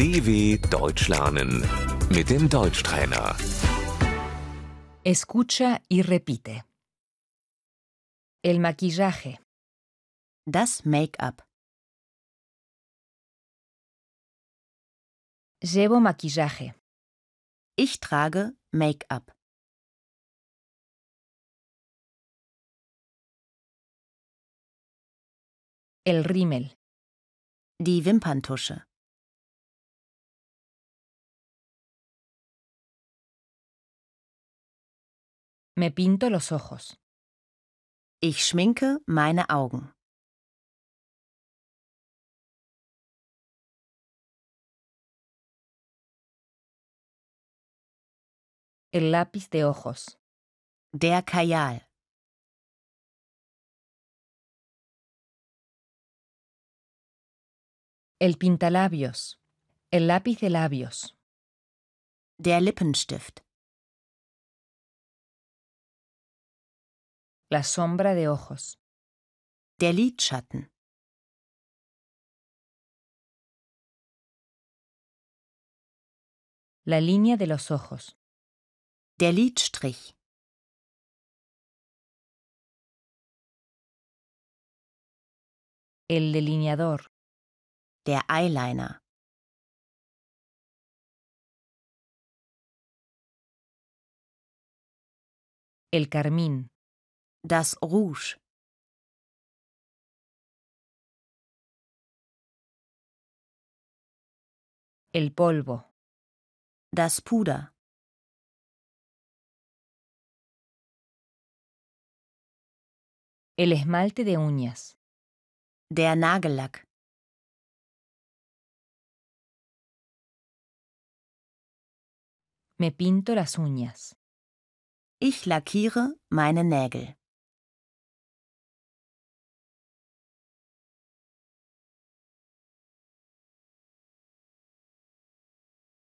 DW Deutsch lernen mit dem Deutschtrainer. Escucha y repite. El maquillaje, Das Make-up. llevo maquillaje, Ich trage Make-up. el rímel, Die Wimperntusche. Me pinto los ojos, Ich schminke meine Augen. el lápiz de ojos, Der Kajal. el pintalabios, el lápiz de labios, Der Lippenstift. La sombra de ojos, Der Lidschatten. la línea de los ojos, Der Lidstrich. el delineador, Der Eyeliner. el carmín, Das Rouge. el polvo, Das Puder. el esmalte de uñas, Der Nagellack. me pinto las uñas, Ich lackiere meine Nägel.